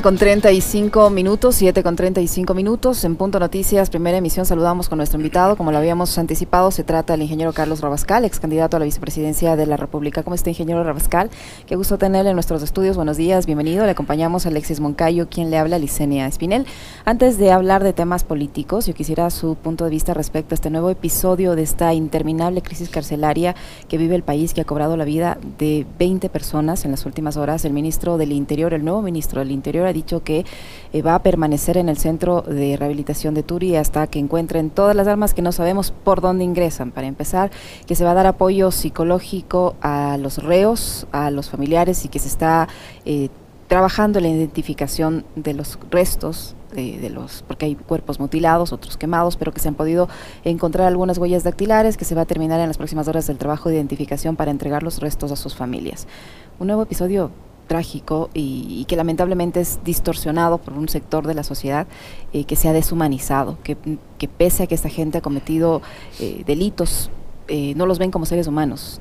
Con 35 minutos, 7 con 35 minutos, en Punto Noticias, primera emisión, saludamos con nuestro invitado, como lo habíamos anticipado, se trata del ingeniero Carlos Rabascal, ex candidato a la vicepresidencia de la República. ¿Cómo está, ingeniero Rabascal? Qué gusto tenerle en nuestros estudios, buenos días, bienvenido. Le acompañamos a Alexis Moncayo, quien le habla, Licenia Espinel. Antes de hablar de temas políticos, yo quisiera su punto de vista respecto a este nuevo episodio de esta interminable crisis carcelaria que vive el país, que ha cobrado la vida de 20 personas en las últimas horas. El ministro del Interior, el nuevo ministro del Interior, ha dicho que eh, va a permanecer en el centro de rehabilitación de Turi hasta que encuentren todas las armas que no sabemos por dónde ingresan. Para empezar, que se va a dar apoyo psicológico a los reos, a los familiares y que se está eh, trabajando la identificación de los restos de, los, porque hay cuerpos mutilados, otros quemados, pero que se han podido encontrar algunas huellas dactilares, que se va a terminar en las próximas horas del trabajo de identificación para entregar los restos a sus familias. Un nuevo episodio trágico y, que lamentablemente es distorsionado por un sector de la sociedad eh, que se ha deshumanizado, que, pese a que esta gente ha cometido eh, delitos, eh, no los ven como seres humanos.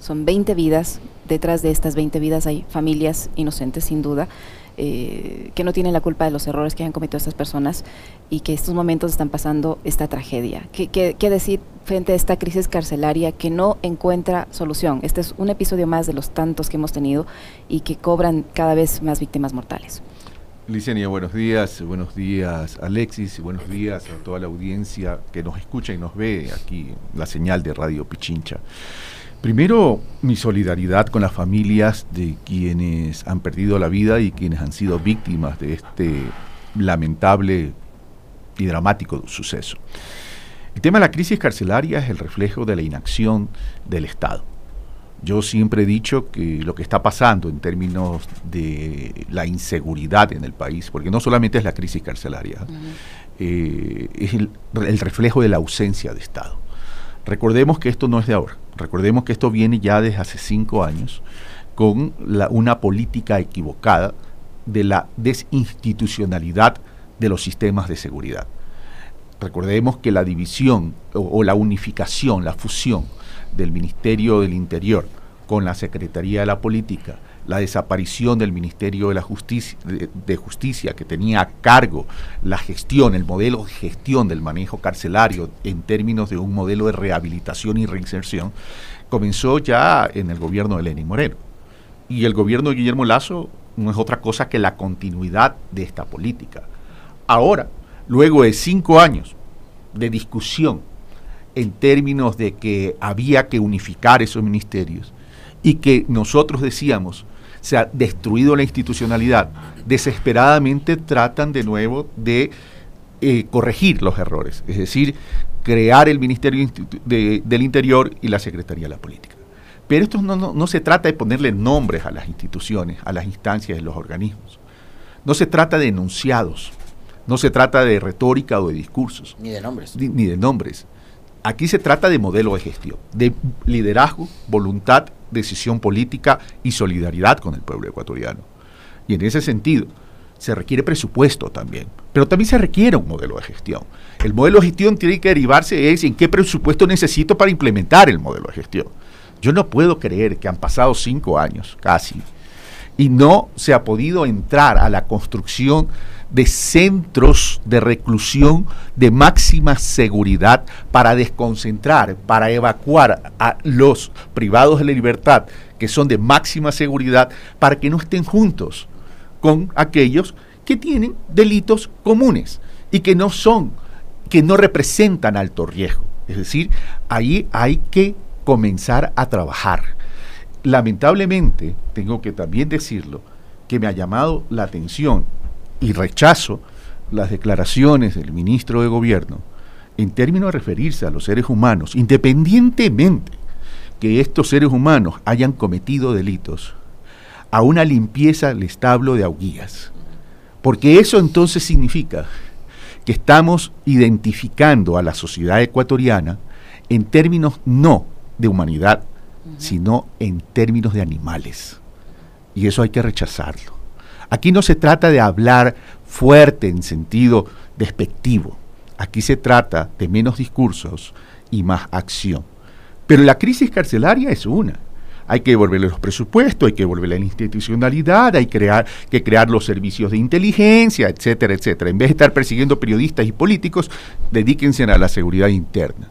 Son 20 vidas, detrás de estas 20 vidas hay familias inocentes sin duda, eh, que no tienen la culpa de los errores que han cometido estas personas y que estos momentos están pasando esta tragedia. ¿Qué, qué, decir frente a esta crisis carcelaria que no encuentra solución? Este es un episodio más de los tantos que hemos tenido y que cobran cada vez más víctimas mortales. Licenia, buenos días, buenos días Alexis, buenos días a toda la audiencia que nos escucha y nos ve aquí la señal de Radio Pichincha. Primero, mi solidaridad con las familias de quienes han perdido la vida y quienes han sido víctimas de este lamentable y dramático suceso. El tema de la crisis carcelaria es el reflejo de la inacción del Estado. Yo siempre he dicho que lo que está pasando en términos de la inseguridad en el país, porque no solamente es la crisis carcelaria, eh, es el reflejo de la ausencia de Estado. Recordemos que esto no es de ahora. Recordemos que esto viene ya desde hace cinco años con una política equivocada de la desinstitucionalidad de los sistemas de seguridad. Recordemos que la división o la unificación, la fusión del Ministerio del Interior con la Secretaría de la Política la desaparición del Ministerio de, la Justicia, de, Justicia, que tenía a cargo la gestión, el modelo de gestión del manejo carcelario en términos de un modelo de rehabilitación y reinserción, comenzó ya en el gobierno de Lenín Moreno. Y el gobierno de Guillermo Lazo no es otra cosa que la continuidad de esta política. Ahora, luego de cinco años de discusión en términos de que había que unificar esos ministerios y que nosotros decíamos se ha destruido la institucionalidad, desesperadamente tratan de nuevo de eh, corregir los errores, es decir, crear el Ministerio del Interior y la Secretaría de la Política. Pero esto no, no, se trata de ponerle nombres a las instituciones, a las instancias de los organismos. No se trata de enunciados, no se trata de retórica o de discursos. Ni de nombres. ni de nombres. Aquí se trata de modelo de gestión, de liderazgo, voluntad decisión política y solidaridad con el pueblo ecuatoriano. Y en ese sentido, se requiere presupuesto también, pero también se requiere un modelo de gestión. El modelo de gestión tiene que derivarse en qué presupuesto necesito para implementar el modelo de gestión. Yo no puedo creer que han pasado cinco años casi y no se ha podido entrar a la construcción de centros de reclusión de máxima seguridad para desconcentrar, para evacuar a los privados de la libertad que son de máxima seguridad para que no estén juntos con aquellos que tienen delitos comunes y que no son, que no representan alto riesgo. Es decir, ahí hay que comenzar a trabajar. Lamentablemente, tengo que también decirlo, que me ha llamado la atención y rechazo las declaraciones del ministro de Gobierno en términos de referirse a los seres humanos, independientemente que estos seres humanos hayan cometido delitos, a una limpieza del establo de auguías. Porque eso entonces significa que estamos identificando a la sociedad ecuatoriana en términos no de humanidad, sino en términos de animales. Y eso hay que rechazarlo. Aquí no se trata de hablar fuerte en sentido despectivo. Aquí se trata de menos discursos y más acción. Pero la crisis carcelaria es una. hay que devolverle los presupuestos, hay que devolverle la institucionalidad, hay que crear los servicios de inteligencia, etcétera, etcétera. En vez de estar persiguiendo periodistas y políticos, dedíquense a la seguridad interna.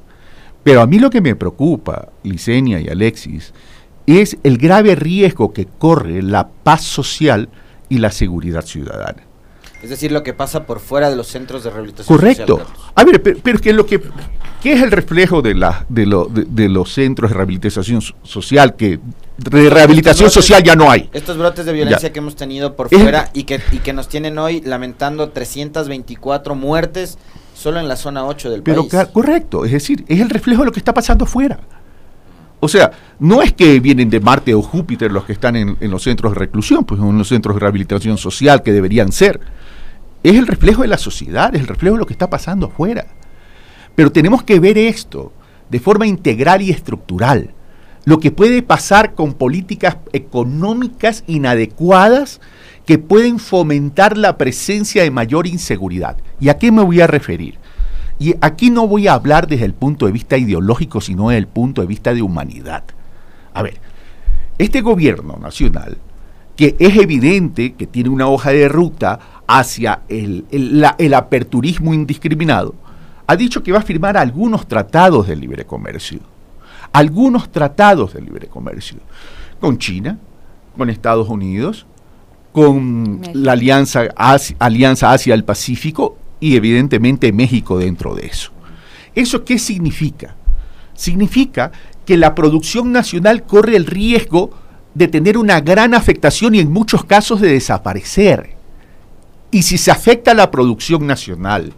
Pero a mí lo que me preocupa, Licenia y Alexis, es el grave riesgo que corre la paz social y la seguridad ciudadana. Es decir, lo que pasa por fuera de los centros de rehabilitación Correcto. a ver, pero, pero, que lo que ¿qué es el reflejo de la de, lo, de, los centros de rehabilitación social que de rehabilitación social ya no hay? Estos brotes de violencia que hemos tenido por fuera y que y que nos tienen hoy lamentando 324 muertes solo en la zona 8 del pero país. correcto, es decir, es el reflejo de lo que está pasando fuera. O sea, no es que vienen de Marte o Júpiter los que están en, en los centros de reclusión, pues en los centros de rehabilitación social que deberían ser es el reflejo de la sociedad, es el reflejo de lo que está pasando afuera. Pero tenemos que ver esto de forma integral y estructural. Lo que puede pasar con políticas económicas inadecuadas que pueden fomentar la presencia de mayor inseguridad. ¿Y a qué me voy a referir? Y aquí no voy a hablar desde el punto de vista ideológico, sino desde el punto de vista de humanidad. A ver, este gobierno nacional, que es evidente que tiene una hoja de ruta hacia el, aperturismo indiscriminado, ha dicho que va a firmar algunos tratados de libre comercio. Algunos tratados de libre comercio. Con China, con Estados Unidos, con la Alianza Asia, Alianza Asia del Pacífico y evidentemente México dentro de eso. ¿Eso qué significa? Significa que la producción nacional corre el riesgo de tener una gran afectación y en muchos casos de desaparecer. Y si se afecta la producción nacional,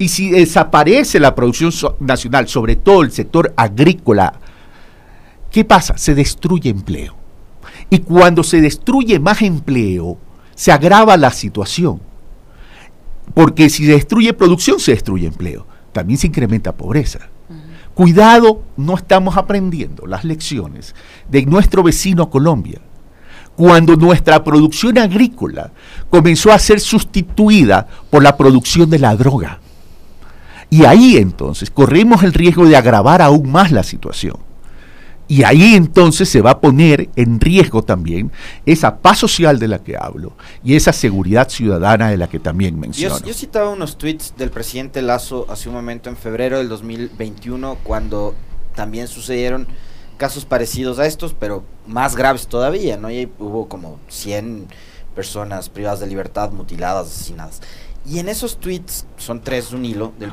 y si desaparece la producción nacional, sobre todo el sector agrícola, ¿qué pasa? Se destruye empleo. Y cuando se destruye más empleo, se agrava la situación. Porque si se destruye producción, se destruye empleo. También se incrementa pobreza. Cuidado, no estamos aprendiendo las lecciones de nuestro vecino Colombia cuando nuestra producción agrícola comenzó a ser sustituida por la producción de la droga. Y ahí entonces corremos el riesgo de agravar aún más la situación. Y ahí entonces se va a poner en riesgo también esa paz social de la que hablo y esa seguridad ciudadana de la que también menciono. Yo, yo, citaba unos tweets del presidente Lazo hace un momento en febrero del 2021 cuando también sucedieron casos parecidos a estos, pero más graves todavía, ¿no? Y hubo como 100 personas privadas de libertad, mutiladas, asesinadas. Y en esos tweets, son tres un hilo, del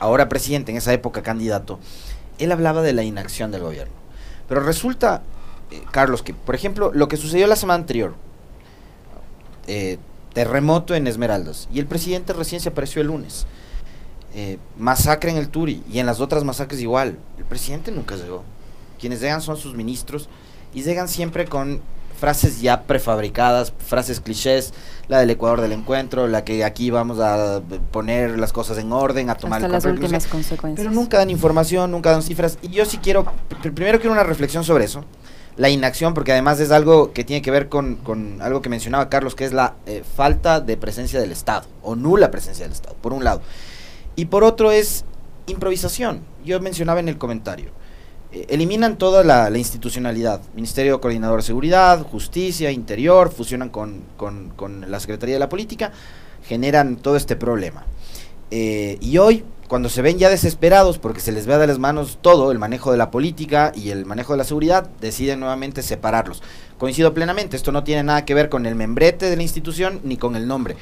ahora presidente, en esa época candidato, él hablaba de la inacción del gobierno. Pero resulta, eh, Carlos, que por ejemplo, lo que sucedió la semana anterior, eh, terremoto en Esmeraldas, y el presidente recién se apareció el lunes. Eh, masacre en el Turi y en las otras masacres igual. El presidente nunca llegó. Quienes llegan son sus ministros y llegan siempre con frases ya prefabricadas, frases clichés, la del Ecuador del encuentro, la que aquí vamos a poner las cosas en orden, a tomar las últimas consecuencias. Pero nunca dan información, nunca dan cifras. Y yo sí quiero, primero quiero una reflexión sobre eso. La inacción, porque además es algo que tiene que ver con, con algo que mencionaba Carlos, que es la eh, falta de presencia del Estado, o nula presencia del Estado, por un lado. Y por otro es improvisación. Yo mencionaba en el comentario eliminan toda la, institucionalidad. Ministerio Coordinador de Seguridad, Justicia, Interior, fusionan con, la Secretaría de la Política, generan todo este problema. Eh, y hoy, cuando se ven ya desesperados porque se les ve de las manos todo, el manejo de la política y el manejo de la seguridad, deciden nuevamente separarlos. Coincido plenamente, esto no tiene nada que ver con el membrete de la institución ni con el nombre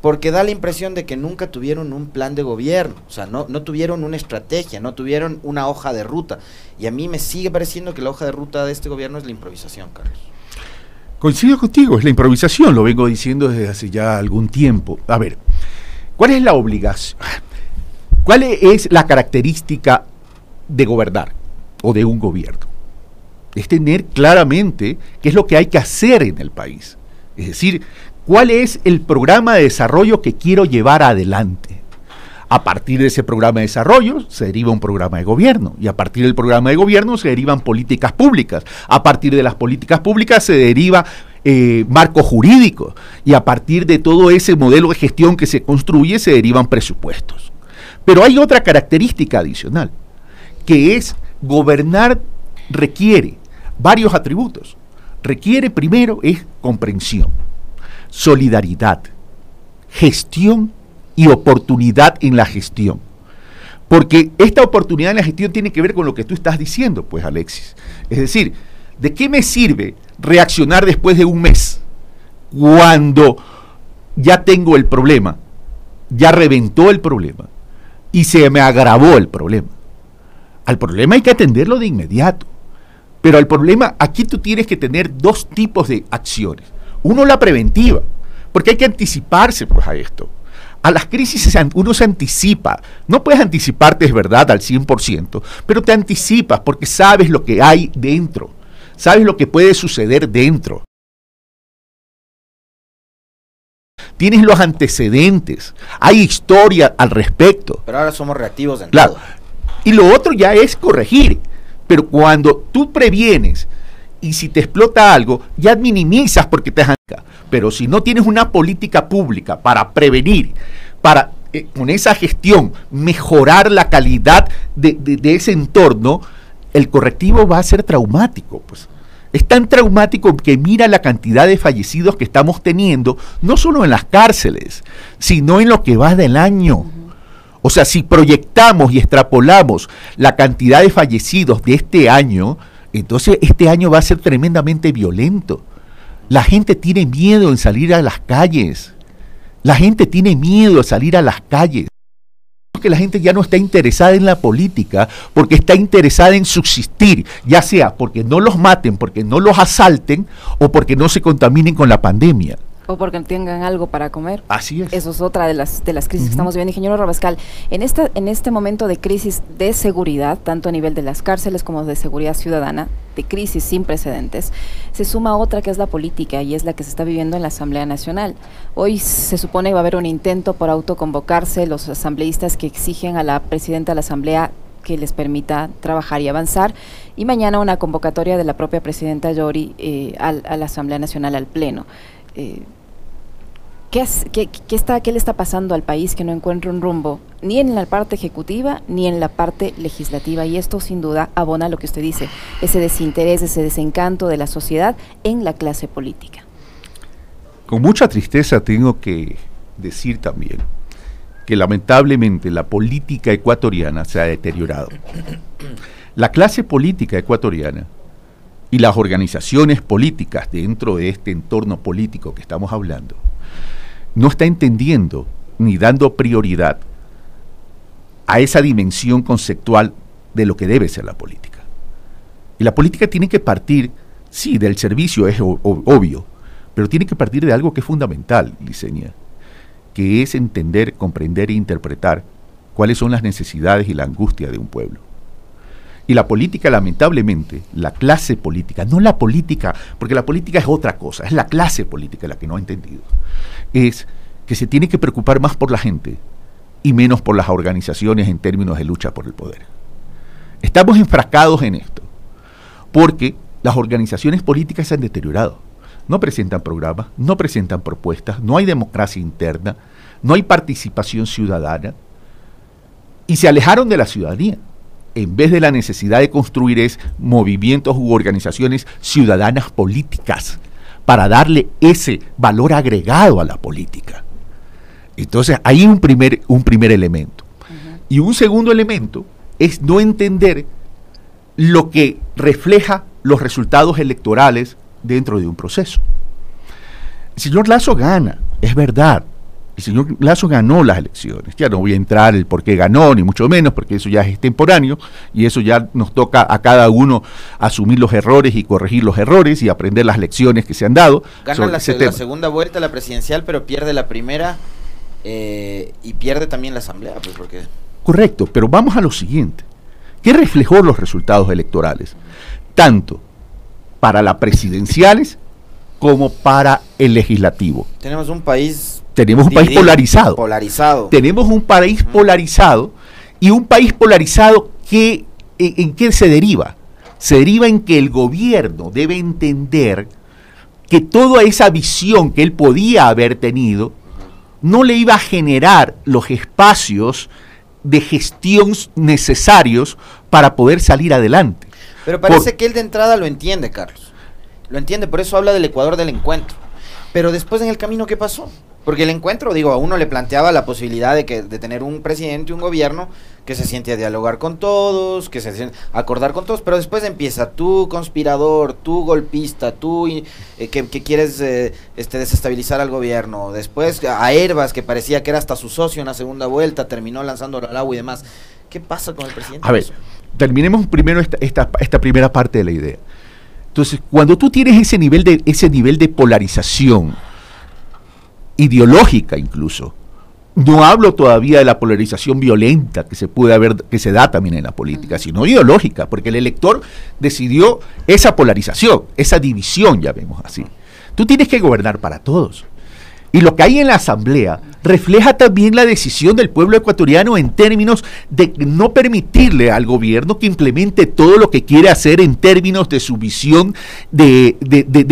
porque da la impresión de que nunca tuvieron un plan de gobierno, o sea, no, no tuvieron una estrategia, no tuvieron una hoja de ruta. Y a mí me sigue pareciendo que la hoja de ruta de este gobierno es la improvisación, Carlos. Coincido contigo, es la improvisación, lo vengo diciendo desde hace ya algún tiempo. A ver, ¿cuál es la obligación? ¿Cuál es la característica de gobernar o de un gobierno? Es tener claramente qué es lo que hay que hacer en el país. Es decir, ¿Cuál es el programa de desarrollo que quiero llevar adelante? A partir de ese programa de desarrollo se deriva un programa de gobierno y a partir del programa de gobierno se derivan políticas públicas. A partir de las políticas públicas se deriva eh, marco jurídico y a partir de todo ese modelo de gestión que se construye se derivan presupuestos. Pero hay otra característica adicional, que es gobernar requiere varios atributos. Requiere primero es comprensión, solidaridad, gestión y oportunidad en la gestión. Porque esta oportunidad en la gestión tiene que ver con lo que tú estás diciendo, pues Alexis. Es decir, ¿de qué me sirve reaccionar después de un mes cuando ya tengo el problema, ya reventó el problema y se me agravó el problema? Al problema hay que atenderlo de inmediato. Pero al problema, aquí tú tienes que tener dos tipos de acciones. Uno, la preventiva, porque hay que anticiparse pues, a esto. A las crisis uno se anticipa. No puedes anticiparte, es verdad, al 100%, pero te anticipas porque sabes lo que hay dentro. Sabes lo que puede suceder dentro. Tienes los antecedentes. Hay historia al respecto. Pero ahora somos reactivos en claro. Y lo otro ya es corregir. Pero cuando tú previenes y si te explota algo, ya minimizas porque te pero si no tienes una política pública para prevenir, para eh, con esa gestión mejorar la calidad de, ese entorno, el correctivo va a ser traumático. Pues. Es tan traumático que mira la cantidad de fallecidos que estamos teniendo, no solo en las cárceles, sino en lo que va del año. O sea, si proyectamos y extrapolamos la cantidad de fallecidos de este año, entonces este año va a ser tremendamente violento. La gente tiene miedo en salir a las calles. La gente tiene miedo de salir a las calles. Que la gente ya no está interesada en la política porque está interesada en subsistir, ya sea porque no los maten, porque no los asalten o porque no se contaminen con la pandemia. O porque tengan algo para comer. Así es. Eso es otra de las, de las crisis que estamos viviendo. Ingeniero Rabascal, en, esta, en este momento de crisis de seguridad, tanto a nivel de las cárceles como de seguridad ciudadana, de crisis sin precedentes, se suma otra que es la política y es la que se está viviendo en la Asamblea Nacional. Hoy se supone que va a haber un intento por autoconvocarse los asambleístas que exigen a la presidenta de la Asamblea que les permita trabajar y avanzar. Y mañana una convocatoria de la propia presidenta Yori eh, a la Asamblea Nacional al Pleno. Eh, ¿Qué, está, ¿Qué le está pasando al país que no encuentra un rumbo ni en la parte ejecutiva ni en la parte legislativa? Y esto sin duda abona lo que usted dice, ese desinterés, ese desencanto de la sociedad en la clase política. Con mucha tristeza tengo que decir también que lamentablemente la política ecuatoriana se ha deteriorado. La clase política ecuatoriana y las organizaciones políticas dentro de este entorno político que estamos hablando no está entendiendo ni dando prioridad a esa dimensión conceptual de lo que debe ser la política. Y la política tiene que partir, sí, del servicio es obvio, pero tiene que partir de algo que es fundamental, Liceña, que es entender, comprender e interpretar cuáles son las necesidades y la angustia de un pueblo. Y la política, lamentablemente, la clase política, no la política, porque la política es otra cosa, es la clase política la que no ha entendido, es que se tiene que preocupar más por la gente y menos por las organizaciones en términos de lucha por el poder. Estamos enfrascados en esto, porque las organizaciones políticas se han deteriorado. No presentan programas, no presentan propuestas, no hay democracia interna, no hay participación ciudadana y se alejaron de la ciudadanía en vez de la necesidad de construir es movimientos u organizaciones ciudadanas políticas para darle ese valor agregado a la política. Entonces, hay un primer, un primer elemento. Y un segundo elemento es no entender lo que refleja los resultados electorales dentro de un proceso. El señor Lazo gana, es verdad, el señor Lazo ganó las elecciones. Ya no voy a entrar el por qué ganó, ni mucho menos, porque eso ya es extemporáneo y eso ya nos toca a cada uno asumir los errores y corregir los errores y aprender las lecciones que se han dado. Gana la, segunda vuelta la presidencial, pero pierde la primera eh, y pierde también la asamblea. Pues porque... Correcto, pero vamos a lo siguiente. ¿Qué reflejó los resultados electorales? Tanto para las presidenciales como para el legislativo. Tenemos un país tenemos un país polarizado. Polarizado. Tenemos un país polarizado y un país polarizado que en, qué se deriva? Se deriva en que el gobierno debe entender que toda esa visión que él podía haber tenido no le iba a generar los espacios de gestión necesarios para poder salir adelante. Pero parece que él de entrada lo entiende, Carlos. Lo entiende, por eso habla del Ecuador del encuentro. Pero después en el camino, ¿qué pasó? Porque el encuentro, digo, a uno le planteaba la posibilidad de, que, de tener un presidente, un gobierno que se siente a dialogar con todos, que se siente a acordar con todos, pero después empieza tú conspirador, tú golpista, tú eh, que, quieres eh, este, desestabilizar al gobierno, después a Herbas, que parecía que era hasta su socio en la segunda vuelta, terminó lanzándolo al agua y demás. ¿Qué pasa con el presidente? A ver, terminemos primero esta, esta, esta primera parte de la idea. Entonces, cuando tú tienes ese nivel de, ese nivel de polarización, ideológica incluso, no hablo todavía de la polarización violenta que se puede haber, que se da también en la política, sino ideológica, porque el elector decidió esa polarización, esa división, ya vemos así. Tú tienes que gobernar para todos. Y lo que hay en la Asamblea refleja también la decisión del pueblo ecuatoriano en términos de no permitirle al gobierno que implemente todo lo que quiere hacer en términos de su visión de,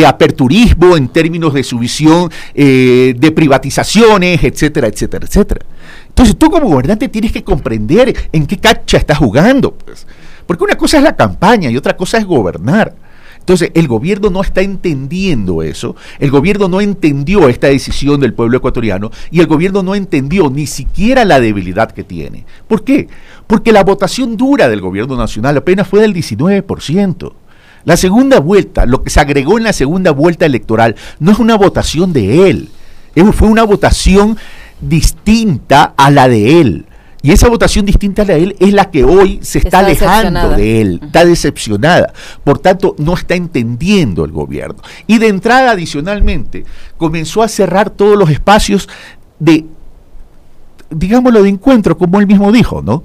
aperturismo, en términos de su visión eh, de privatizaciones, etcétera, etcétera, etcétera. Entonces tú como gobernante tienes que comprender en qué cacha estás jugando. Pues. Porque una cosa es la campaña y otra cosa es gobernar. Entonces, el gobierno no está entendiendo eso, el gobierno no entendió esta decisión del pueblo ecuatoriano y el gobierno no entendió ni siquiera la debilidad que tiene. ¿Por qué? Porque la votación dura del gobierno nacional apenas fue del 19%. La segunda vuelta, lo que se agregó en la segunda vuelta electoral, no es una votación de él, fue una votación distinta a la de él. Y esa votación distinta a la de él es la que hoy se está, alejando de él, está decepcionada. Por tanto, no está entendiendo el gobierno. Y de entrada, adicionalmente, comenzó a cerrar todos los espacios de, digámoslo, de encuentro, como él mismo dijo, ¿no?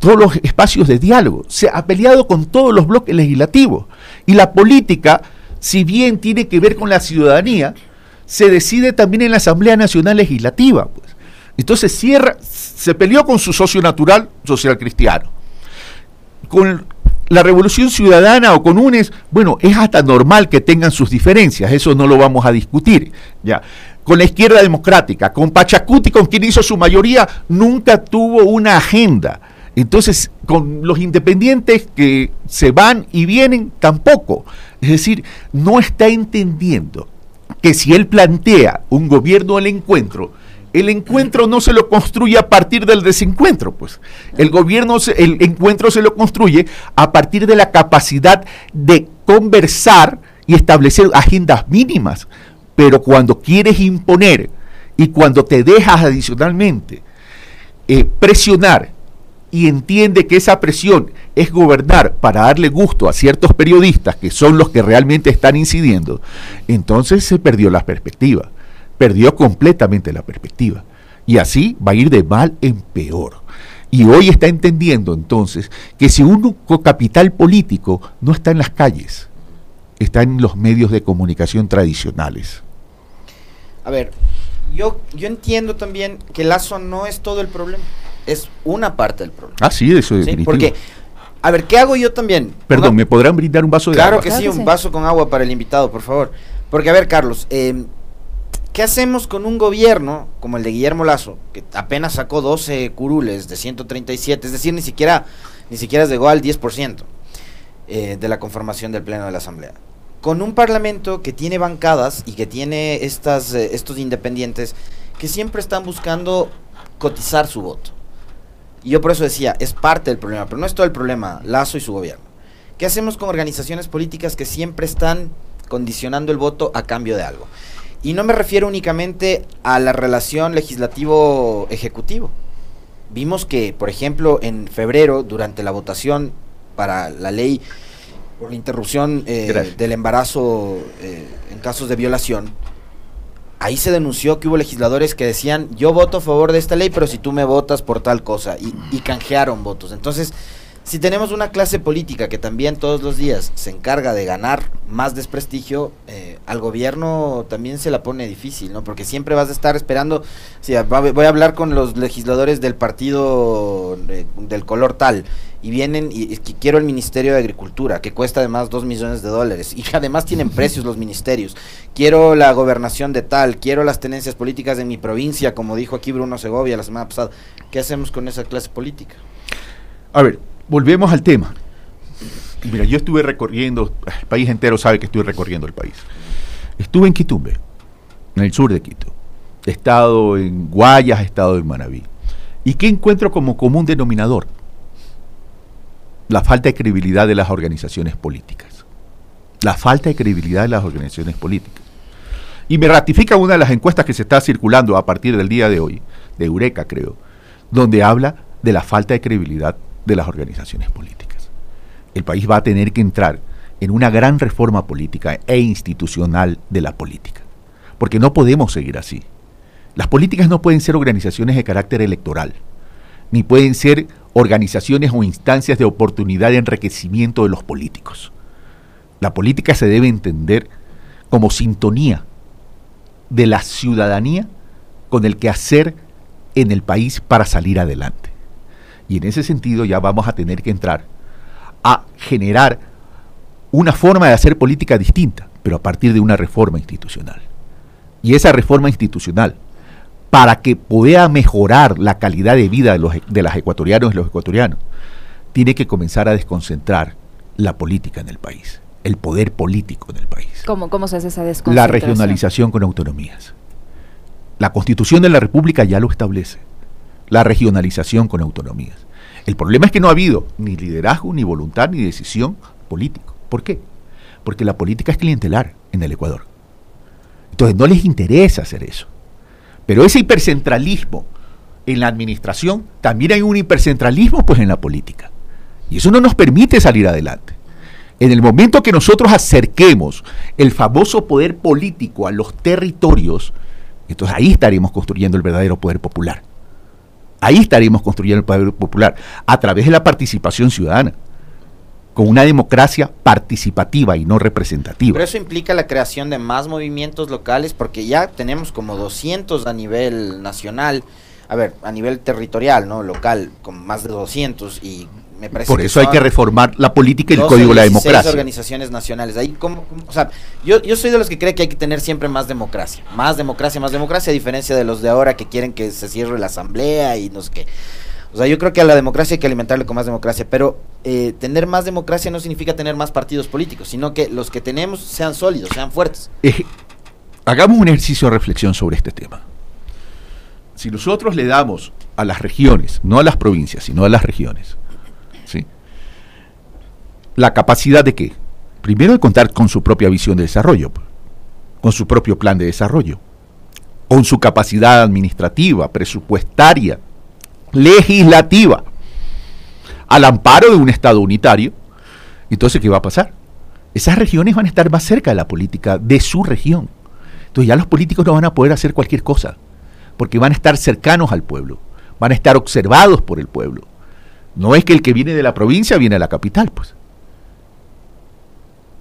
Todos los espacios de diálogo. Se ha peleado con todos los bloques legislativos. Y la política, si bien tiene que ver con la ciudadanía, se decide también en la Asamblea Nacional Legislativa. Pues. Entonces cierra, se peleó con su socio natural, social cristiano. Con la revolución ciudadana o con UNES, bueno, es hasta normal que tengan sus diferencias, eso no lo vamos a discutir. Ya. Con la izquierda democrática, con Pachacuti, con quien hizo su mayoría, nunca tuvo una agenda. Entonces, con los independientes que se van y vienen, tampoco. Es decir, no está entendiendo que si él plantea un gobierno al encuentro, el encuentro no se lo construye a partir del desencuentro, pues. El gobierno, el encuentro se lo construye a partir de la capacidad de conversar y establecer agendas mínimas. Pero cuando quieres imponer y cuando te dejas adicionalmente eh, presionar y entiende que esa presión es gobernar para darle gusto a ciertos periodistas que son los que realmente están incidiendo, entonces se perdió la perspectiva perdió completamente la perspectiva. Y así va a ir de mal en peor. Y hoy está entendiendo entonces que si un capital político no está en las calles, está en los medios de comunicación tradicionales. A ver, yo, yo entiendo también que Lazo no es todo el problema, es una parte del problema. Ah, sí, eso es ¿Sí? Porque, a ver, ¿qué hago yo también? Perdón, ¿me podrán brindar un vaso de agua? Claro que sí, un vaso con agua para el invitado, por favor. Porque, a ver, Carlos, eh, ¿Qué hacemos con un gobierno como el de Guillermo Lazo, que apenas sacó 12 curules de 137, es decir, ni siquiera, ni siquiera llegó al 10% eh, de la conformación del Pleno de la Asamblea? Con un parlamento que tiene bancadas y que tiene estas, eh, estos independientes que siempre están buscando cotizar su voto. Y yo por eso decía, es parte del problema, pero no es todo el problema, Lazo y su gobierno. ¿Qué hacemos con organizaciones políticas que siempre están condicionando el voto a cambio de algo? Y no me refiero únicamente a la relación legislativo-ejecutivo. Vimos que, por ejemplo, en febrero, durante la votación para la ley por la interrupción eh, del embarazo eh, en casos de violación, ahí se denunció que hubo legisladores que decían, yo voto a favor de esta ley, pero si tú me votas por tal cosa, y, y canjearon votos. Entonces, si tenemos una clase política que también todos los días se encarga de ganar más desprestigio, eh, al gobierno también se la pone difícil, ¿no? Porque siempre vas a estar esperando, si voy a hablar con los legisladores del partido del color tal, y vienen y, quiero el Ministerio de Agricultura, que cuesta además dos millones de dólares, y además tienen precios los ministerios. Quiero la gobernación de tal, quiero las tenencias políticas de mi provincia, como dijo aquí Bruno Segovia la semana pasada. ¿Qué hacemos con esa clase política? A ver, volvemos al tema. Mira, yo estuve recorriendo, el país entero sabe que estoy recorriendo el país. Estuve en Quitumbe, en el sur de Quito. He estado en Guayas, he estado en Manabí. ¿Y qué encuentro como común denominador? La falta de credibilidad de las organizaciones políticas. La falta de credibilidad de las organizaciones políticas. Y me ratifica una de las encuestas que se está circulando a partir del día de hoy, de Eureka creo, donde habla de la falta de credibilidad de las organizaciones políticas. El país va a tener que entrar en una gran reforma política e institucional de la política, porque no podemos seguir así. Las políticas no pueden ser organizaciones de carácter electoral, ni pueden ser organizaciones o instancias de oportunidad de enriquecimiento de los políticos. La política se debe entender como sintonía de la ciudadanía con el que hacer en el país para salir adelante. Y en ese sentido ya vamos a tener que entrar a generar una forma de hacer política distinta, pero a partir de una reforma institucional. Y esa reforma institucional, para que pueda mejorar la calidad de vida de, los, de las ecuatorianos y los ecuatorianos, tiene que comenzar a desconcentrar la política en el país el poder político en el país. ¿Cómo, cómo se hace esa desconcentración? La regionalización con autonomías. La constitución de la República ya lo establece. La regionalización con autonomías. El problema es que no ha habido ni liderazgo, ni voluntad, ni decisión político. ¿Por qué? Porque la política es clientelar en el Ecuador. Entonces no les interesa hacer eso. Pero ese hipercentralismo en la administración, también hay un hipercentralismo pues en la política. Y eso no nos permite salir adelante. En el momento que nosotros acerquemos el famoso poder político a los territorios, entonces ahí estaremos construyendo el verdadero poder popular. Ahí estaremos construyendo el poder popular a través de la participación ciudadana, con una democracia participativa y no representativa. Pero eso implica la creación de más movimientos locales, porque ya tenemos como 200 a nivel nacional, a ver, a nivel territorial, ¿no? Local, con más de 200 y por eso hay que reformar la política y el código de la democracia. organizaciones nacionales. Ahí como, o sea, yo, yo soy de los que cree que hay que tener siempre más democracia. Más democracia, más democracia, a diferencia de los de ahora que quieren que se cierre la asamblea y no sé qué. O sea, yo creo que a la democracia hay que alimentarle con más democracia, pero eh, tener más democracia no significa tener más partidos políticos, sino que los que tenemos sean sólidos, sean fuertes. hagamos un ejercicio de reflexión sobre este tema. Si nosotros le damos a las regiones, no a las provincias, sino a las regiones, la capacidad de qué? Primero de contar con su propia visión de desarrollo, con su propio plan de desarrollo, con su capacidad administrativa, presupuestaria, legislativa, al amparo de un Estado unitario. Entonces, ¿qué va a pasar? Esas regiones van a estar más cerca de la política de su región. Entonces ya los políticos no van a poder hacer cualquier cosa, porque van a estar cercanos al pueblo, van a estar observados por el pueblo. No es que el que viene de la provincia viene a la capital, pues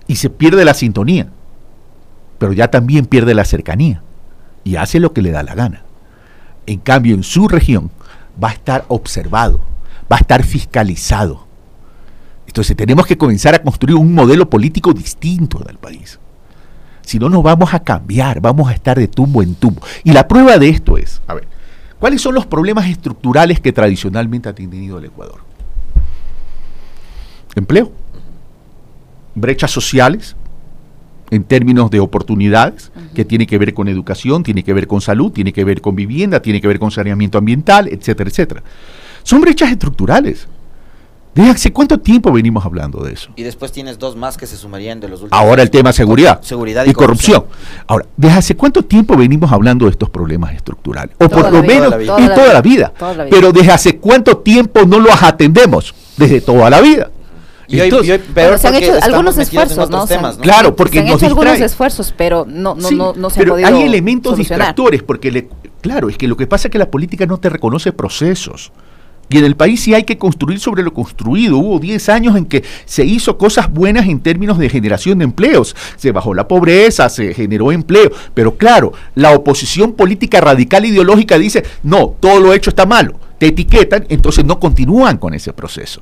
y se pierde la sintonía, pero ya también pierde la cercanía y hace lo que le da la gana. En cambio, en su región va a estar observado, va a estar fiscalizado. Entonces tenemos que comenzar a construir un modelo político distinto del país. Si no, nos vamos a cambiar, vamos a estar de tumbo en tumbo. Y la prueba de esto es, a ver, ¿cuáles son los problemas estructurales que tradicionalmente ha tenido el Ecuador? Empleo brechas sociales en términos de oportunidades, que tiene que ver con educación, tiene que ver con salud, tiene que ver con vivienda, tiene que ver con saneamiento ambiental, etcétera, etcétera. Son brechas estructurales. ¿Desde hace cuánto tiempo venimos hablando de eso? Y después tienes dos más que se sumarían de los últimos. Ahora el tema seguridad. Seguridad y, corrupción. Ahora, ¿desde hace cuánto tiempo venimos hablando de estos problemas estructurales? O por lo menos en toda la vida. Pero ¿desde hace cuánto tiempo no los atendemos? Desde toda la vida. Y hoy, se han hecho algunos esfuerzos, ¿no? Claro, porque se han hecho algunos esfuerzos, pero no, no, no, no, se pero podido hay elementos distractores, porque le, claro, es que lo que pasa es que la política no te reconoce procesos. Y en el país sí hay que construir sobre lo construido. Hubo 10 años en que se hizo cosas buenas en términos de generación de empleos. Se bajó la pobreza, se generó empleo. Pero claro, la oposición política radical ideológica dice, no, todo lo hecho está malo. Te etiquetan, entonces no continúan con ese proceso.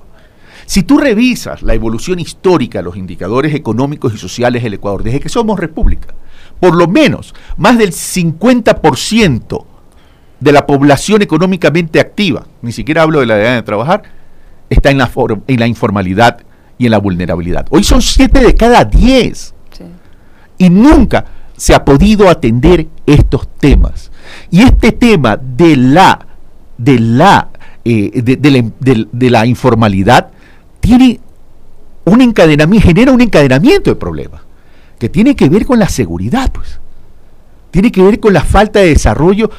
Si tú revisas la evolución histórica de los indicadores económicos y sociales del Ecuador, desde que somos república, por lo menos más del 50% de la población económicamente activa, ni siquiera hablo de la edad de trabajar, está en la, en la informalidad y en la vulnerabilidad. Hoy son 7 de cada 10. Y nunca se ha podido atender estos temas. Y este tema de la, de la, eh, de, la informalidad tiene un encadenamiento, genera un encadenamiento de problemas que tiene que ver con la seguridad, pues. Tiene que ver con la falta de desarrollo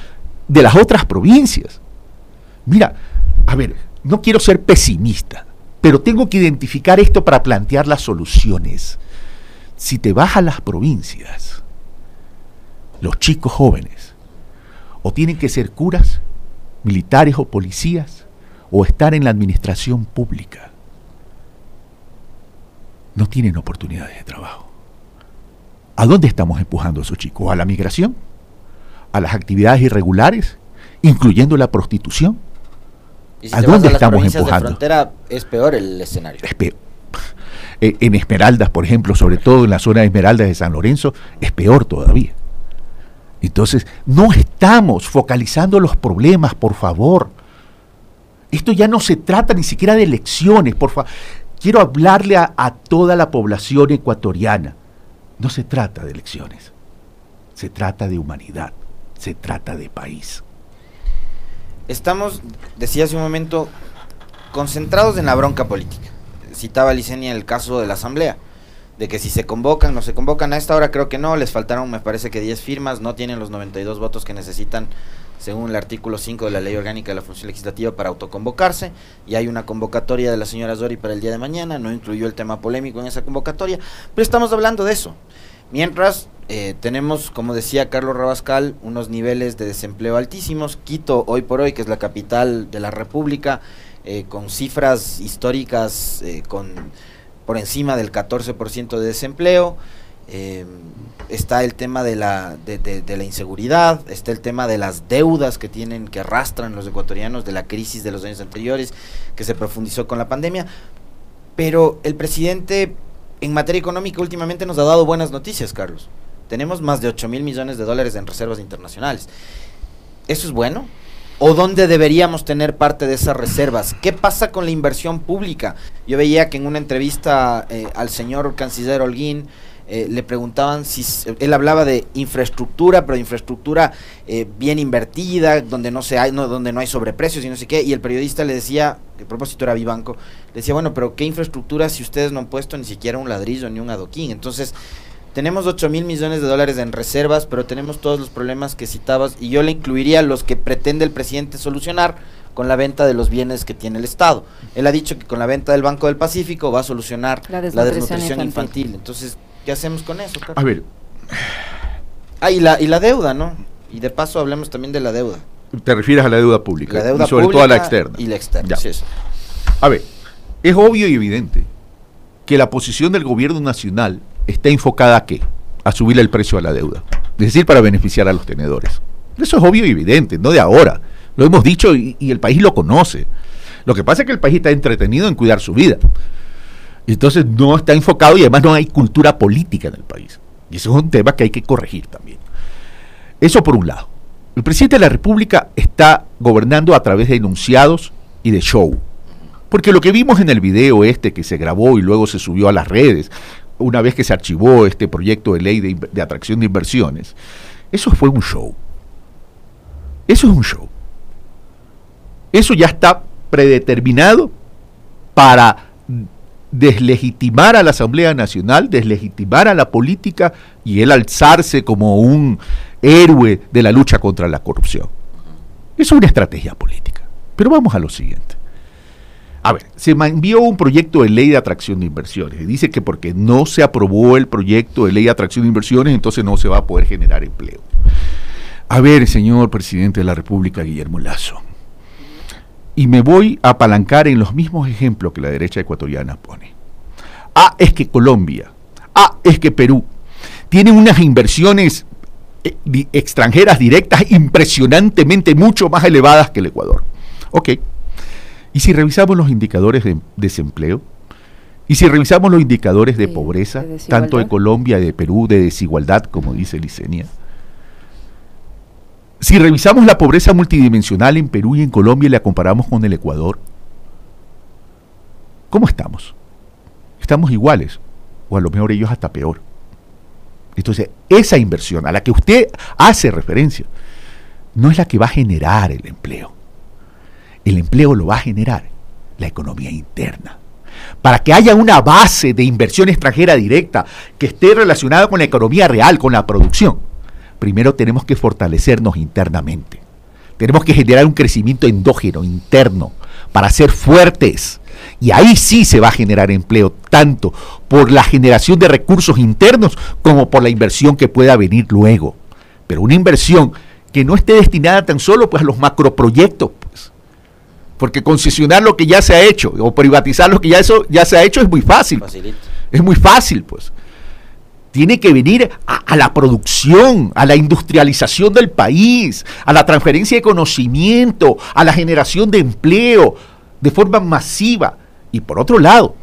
de las otras provincias. Mira, a ver, no quiero ser pesimista, pero tengo que identificar esto para plantear las soluciones. Si te vas a las provincias, los chicos jóvenes, o tienen que ser curas, militares o policías, o estar en la administración pública. No tienen oportunidades de trabajo. ¿A dónde estamos empujando a esos chicos? ¿A la migración? ¿A las actividades irregulares? ¿Incluyendo la prostitución? ¿A dónde estamos empujando? De frontera es peor el escenario. Es peor. Eh, en Esmeraldas, por ejemplo, sobre todo en la zona de Esmeraldas de San Lorenzo, es peor todavía. Entonces, no estamos focalizando los problemas, por favor. Esto ya no se trata ni siquiera de elecciones, por favor. Quiero hablarle a toda la población ecuatoriana. No se trata de elecciones, se trata de humanidad, se trata de país. Estamos, decía hace un momento, concentrados en la bronca política. Citaba Licenia el caso de la Asamblea, de que si se convocan, no se convocan. A esta hora creo que no, les faltaron, me parece que 10 firmas, no tienen los 92 votos que necesitan según el artículo 5 de la Ley Orgánica de la Función Legislativa para autoconvocarse, y hay una convocatoria de la señora Zori para el día de mañana, no incluyó el tema polémico en esa convocatoria, pero estamos hablando de eso. Mientras eh, tenemos, como decía Carlos Rabascal, unos niveles de desempleo altísimos, Quito hoy por hoy, que es la capital de la República, eh, con cifras históricas eh, con por encima del 14% de desempleo, está el tema de la, de, la inseguridad, está el tema de las deudas que tienen, que arrastran los ecuatorianos de la crisis de los años anteriores, que se profundizó con la pandemia. Pero el presidente en materia económica últimamente nos ha dado buenas noticias, Carlos. Tenemos más de 8 mil millones de dólares en reservas internacionales. ¿Eso es bueno? ¿O dónde deberíamos tener parte de esas reservas? ¿Qué pasa con la inversión pública? Yo veía que en una entrevista eh, al señor canciller Holguín, eh, le preguntaban si él hablaba de infraestructura, pero infraestructura eh, bien invertida, donde no se hay, no, donde no hay sobreprecios y no sé qué, y el periodista le decía, el propósito era Vivanco, le decía, bueno, pero qué infraestructura si ustedes no han puesto ni siquiera un ladrillo ni un adoquín. Entonces, tenemos 8 mil millones de dólares en reservas, pero tenemos todos los problemas que citabas, y yo le incluiría los que pretende el presidente solucionar con la venta de los bienes que tiene el Estado. Él ha dicho que con la venta del Banco del Pacífico va a solucionar la desnutrición, infantil. Entonces, ¿Qué hacemos con eso, A ver. Ah, y la, y la deuda, ¿no? Y de paso hablemos también de la deuda. Te refieres a la deuda pública. La deuda y sobre todo a la externa. Y la externa, sí es. A ver, es obvio y evidente que la posición del gobierno nacional está enfocada a qué? A subir el precio a la deuda. Es decir, para beneficiar a los tenedores. Eso es obvio y evidente, no de ahora. Lo hemos dicho y el país lo conoce. Lo que pasa es que el país está entretenido en cuidar su vida. Entonces no está enfocado y además no hay cultura política en el país. Y eso es un tema que hay que corregir también. Eso por un lado. El presidente de la República está gobernando a través de enunciados y de show. Porque lo que vimos en el video este que se grabó y luego se subió a las redes, una vez que se archivó este proyecto de ley de, atracción de inversiones, eso fue un show. Eso es un show. Eso ya está predeterminado para deslegitimar a la Asamblea Nacional, deslegitimar a la política y él alzarse como un héroe de la lucha contra la corrupción. Es una estrategia política. Pero vamos a lo siguiente. A ver, se envió un proyecto de ley de atracción de inversiones. Y dice que porque no se aprobó el proyecto de ley de atracción de inversiones, entonces no se va a poder generar empleo. A ver, señor presidente de la República, Guillermo Lazo y me voy a apalancar en los mismos ejemplos que la derecha ecuatoriana pone. Ah, es que Colombia, ah, es que Perú, tienen unas inversiones eh, extranjeras directas impresionantemente mucho más elevadas que el Ecuador. Ok. Y si revisamos los indicadores de desempleo, y si revisamos los indicadores de pobreza, tanto de Colombia, de Perú, de desigualdad, como dice Licenia, si revisamos la pobreza multidimensional en Perú y en Colombia y la comparamos con el Ecuador, ¿cómo estamos? estamos iguales, o a lo mejor ellos hasta peor. Entonces, esa inversión a la que usted hace referencia no es la que va a generar el empleo. El empleo lo va a generar la economía interna. Para que haya una base de inversión extranjera directa que esté relacionada con la economía real, con la producción, primero tenemos que fortalecernos internamente. Tenemos que generar un crecimiento endógeno, interno, para ser fuertes. Y ahí sí se va a generar empleo, tanto por la generación de recursos internos como por la inversión que pueda venir luego. Pero una inversión que no esté destinada tan solo pues, a los macroproyectos, pues. Porque concesionar lo que ya se ha hecho o privatizar lo que ya, eso, ya se ha hecho es muy fácil. Es muy fácil, pues tiene que venir a, la producción, a la industrialización del país, a la transferencia de conocimiento, a la generación de empleo de forma masiva. Y por otro lado,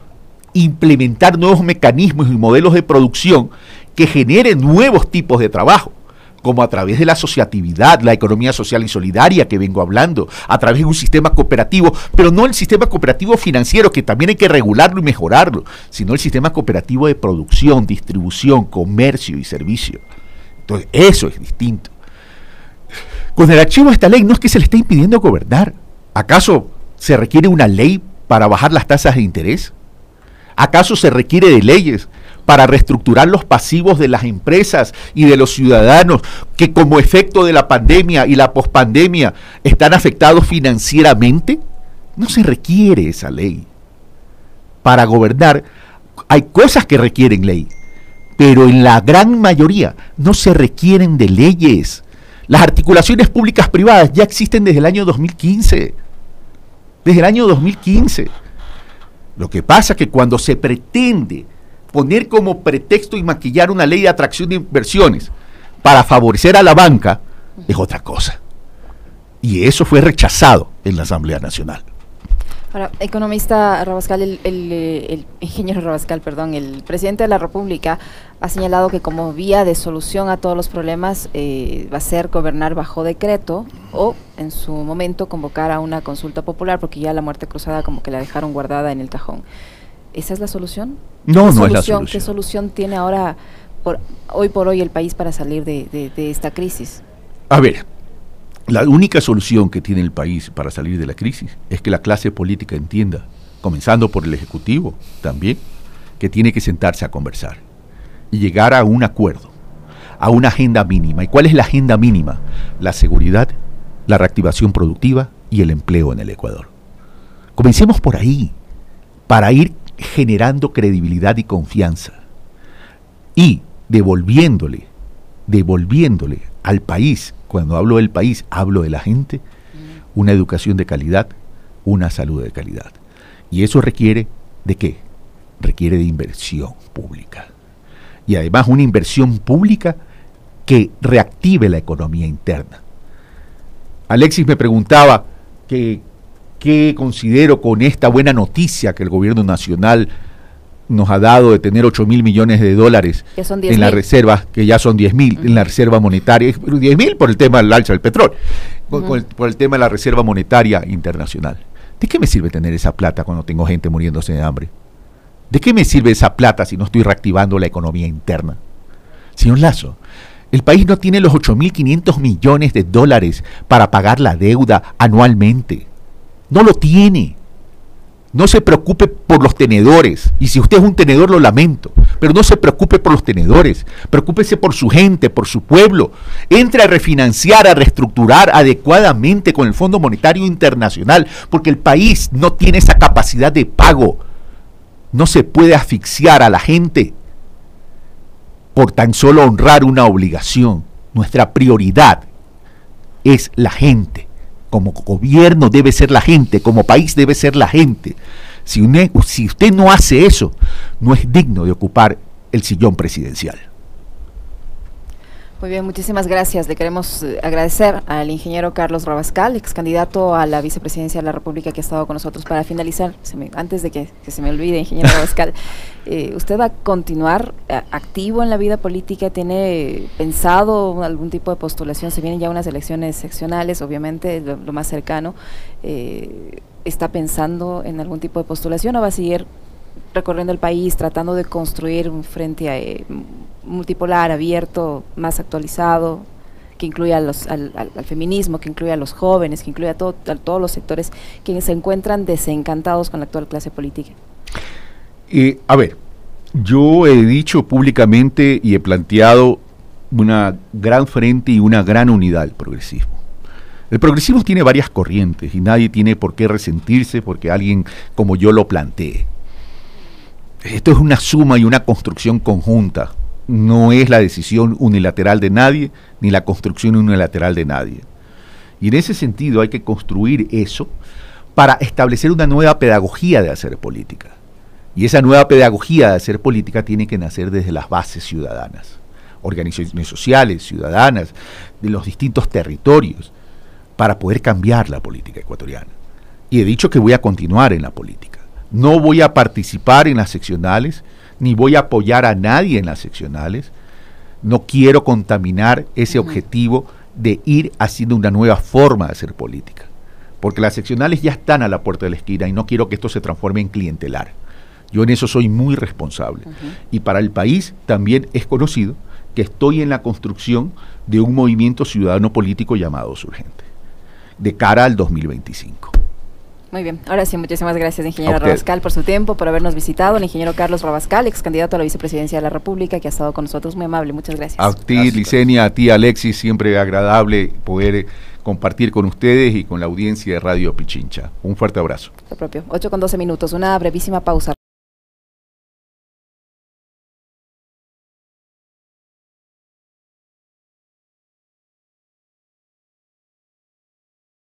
implementar nuevos mecanismos y modelos de producción que generen nuevos tipos de trabajo como a través de la asociatividad, la economía social y solidaria que vengo hablando, a través de un sistema cooperativo, pero no el sistema cooperativo financiero, que también hay que regularlo y mejorarlo, sino el sistema cooperativo de producción, distribución, comercio y servicio. Entonces, eso es distinto. Con el archivo de esta ley no es que se le esté impidiendo gobernar. ¿Acaso se requiere una ley para bajar las tasas de interés? ¿Acaso se requiere de leyes para reestructurar los pasivos de las empresas y de los ciudadanos que como efecto de la pandemia y la pospandemia están afectados financieramente? No se requiere esa ley. Para gobernar hay cosas que requieren ley, pero en la gran mayoría no se requieren de leyes. Las articulaciones públicas privadas ya existen desde el año 2015. Desde el año 2015. Lo que pasa es que cuando se pretende poner como pretexto y maquillar una ley de atracción de inversiones para favorecer a la banca es otra cosa. Y eso fue rechazado en la Asamblea Nacional. Ahora, economista Rabascal, el, ingeniero Rabascal, perdón, el presidente de la República ha señalado que como vía de solución a todos los problemas eh, va a ser gobernar bajo decreto o en su momento convocar a una consulta popular porque ya la muerte cruzada como que la dejaron guardada en el cajón. ¿Esa es la solución? No, no es la solución. ¿Qué solución tiene ahora, por, hoy por hoy, el país para salir de, esta crisis? A ver, la única solución que tiene el país para salir de la crisis es que la clase política entienda, comenzando por el Ejecutivo también, que tiene que sentarse a conversar y llegar a un acuerdo, a una agenda mínima. ¿Y cuál es la agenda mínima? La seguridad, la reactivación productiva y el empleo en el Ecuador. Comencemos por ahí, para ir generando credibilidad y confianza y devolviéndole, devolviéndole al país, cuando hablo del país, hablo de la gente, una educación de calidad, una salud de calidad. Y eso requiere de qué? Requiere de inversión pública. Y además una inversión pública que reactive la economía interna. Alexis me preguntaba que ¿Qué considero con esta buena noticia que el gobierno nacional nos ha dado de tener 8 mil millones de dólares en la reserva, que ya son 10 mil en la reserva monetaria, 10 mil por el tema del alza del petróleo, por, el, tema de la reserva monetaria internacional. ¿De qué me sirve tener esa plata cuando tengo gente muriéndose de hambre? ¿De qué me sirve esa plata si no estoy reactivando la economía interna? Señor Lazo, el país no tiene los 8.500 millones de dólares para pagar la deuda anualmente. No lo tiene. No se preocupe por los tenedores. Y si usted es un tenedor, lo lamento. Pero no se preocupe por los tenedores. Preocúpese por su gente, por su pueblo. Entre a refinanciar, a reestructurar adecuadamente con el Fondo Monetario Internacional. Porque el país no tiene esa capacidad de pago. No se puede asfixiar a la gente por tan solo honrar una obligación. Nuestra prioridad es la gente como gobierno debe ser la gente, como país debe ser la gente. Si, usted no hace eso, no es digno de ocupar el sillón presidencial. Muy bien, muchísimas gracias. Le queremos eh, agradecer al ingeniero Carlos Rabascal, ex candidato a la vicepresidencia de la República que ha estado con nosotros para finalizar. antes de que, se me olvide, ingeniero Rabascal, eh, ¿usted va a continuar eh, activo en la vida política? ¿Tiene pensado algún tipo de postulación? Se vienen ya unas elecciones seccionales, obviamente, lo, más cercano. ¿Está pensando en algún tipo de postulación o va a seguir recorriendo el país, tratando de construir un frente eh, multipolar, abierto, más actualizado, que incluya al, feminismo, que incluya a los jóvenes, que incluya a, todos los sectores quienes se encuentran desencantados con la actual clase política? Eh, a ver, yo he dicho públicamente y he planteado una gran frente y una gran unidad del progresismo. El progresismo tiene varias corrientes y nadie tiene por qué resentirse porque alguien como yo lo plantee. Esto es una suma y una construcción conjunta. No es la decisión unilateral de nadie ni la construcción unilateral de nadie. Y en ese sentido hay que construir eso para establecer una nueva pedagogía de hacer política. Y esa nueva pedagogía de hacer política tiene que nacer desde las bases ciudadanas, organizaciones sociales, ciudadanas, de los distintos territorios para poder cambiar la política ecuatoriana. Y he dicho que voy a continuar en la política. No voy a participar en las seccionales, ni voy a apoyar a nadie en las seccionales. No quiero contaminar ese objetivo de ir haciendo una nueva forma de hacer política. Porque las seccionales ya están a la puerta de la esquina y no quiero que esto se transforme en clientelar. Yo en eso soy muy responsable. Y para el país también es conocido que estoy en la construcción de un movimiento ciudadano político llamado Surgente de cara al 2025. Muy bien, ahora sí, muchísimas gracias, ingeniero Rabascal, por su tiempo, por habernos visitado. El ingeniero Carlos Rabascal, ex candidato a la vicepresidencia de la República, que ha estado con nosotros, muy amable, muchas gracias. A ti, Licenia, a ti, Alexis, siempre agradable poder compartir con ustedes y con la audiencia de Radio Pichincha. Un fuerte abrazo. Lo propio, 8 con 12 minutos, una brevísima pausa.